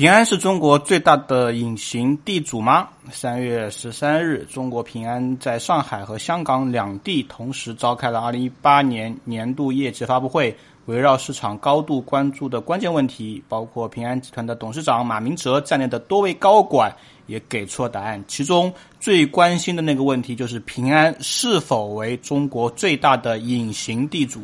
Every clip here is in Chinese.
平安是中国最大的隐形地主吗？三月十三日，中国平安在上海和香港两地同时召开了二零一八年年度业绩发布会。围绕市场高度关注的关键问题，包括平安集团的董事长马明哲在内的多位高管也给出了答案。其中最关心的那个问题就是平安是否为中国最大的隐形地主。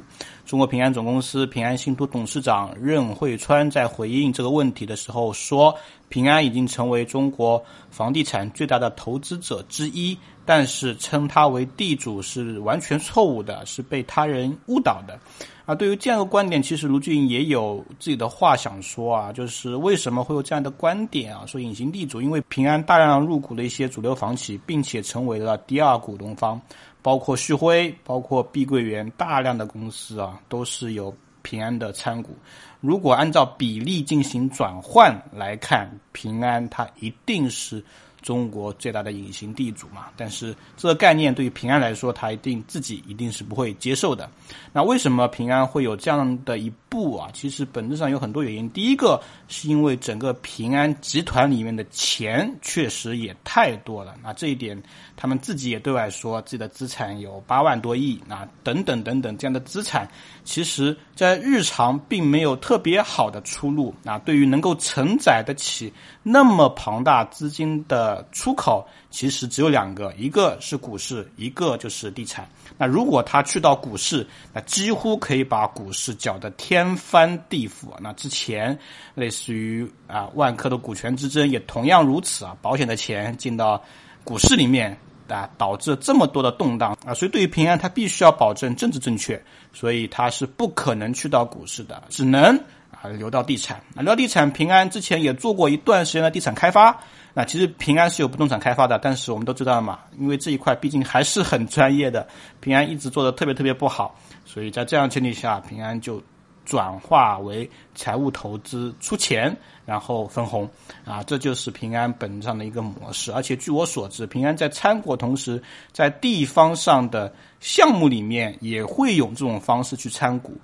中国平安总公司平安信托董事长任慧川在回应这个问题的时候说：“平安已经成为中国房地产最大的投资者之一，但是称它为地主是完全错误的，是被他人误导的。”啊，对于这样的观点，其实卢俊也有自己的话想说啊，就是为什么会有这样的观点啊？说隐形地主，因为平安大量入股了一些主流房企，并且成为了第二股东方。包括旭辉，包括碧桂园，大量的公司啊，都是有平安的参股。如果按照比例进行转换来看，平安它一定是。中国最大的隐形地主嘛，但是这个概念对于平安来说，他一定自己一定是不会接受的。那为什么平安会有这样的一步啊？其实本质上有很多原因。第一个是因为整个平安集团里面的钱确实也太多了，那这一点他们自己也对外说自己的资产有八万多亿，啊等等等等这样的资产，其实在日常并没有特别好的出路。那对于能够承载得起那么庞大资金的。呃出口其实只有两个，一个是股市，一个就是地产。那如果他去到股市，那几乎可以把股市搅得天翻地覆。那之前类似于啊万科的股权之争也同样如此啊，保险的钱进到股市里面啊，导致这么多的动荡啊。所以对于平安，他必须要保证政治正确，所以他是不可能去到股市的，只能啊留到地产。那留到地产，平安之前也做过一段时间的地产开发。那其实平安是有不动产开发的，但是我们都知道嘛，因为这一块毕竟还是很专业的，平安一直做的特别特别不好，所以在这样前提下，平安就转化为财务投资出钱，然后分红，啊，这就是平安本质上的一个模式。而且据我所知，平安在参股同时，在地方上的项目里面也会用这种方式去参股，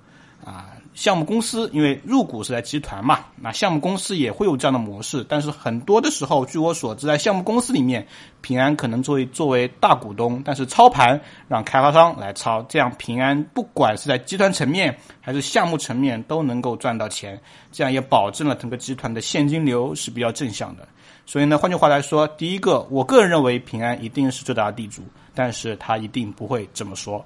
啊。项目公司因为入股是在集团嘛，那项目公司也会有这样的模式，但是很多的时候，据我所知，在项目公司里面，平安可能作为作为大股东，但是操盘让开发商来操，这样平安不管是在集团层面还是项目层面都能够赚到钱，这样也保证了整个集团的现金流是比较正向的。所以呢，换句话来说，第一个，我个人认为平安一定是最大地主，但是他一定不会这么说。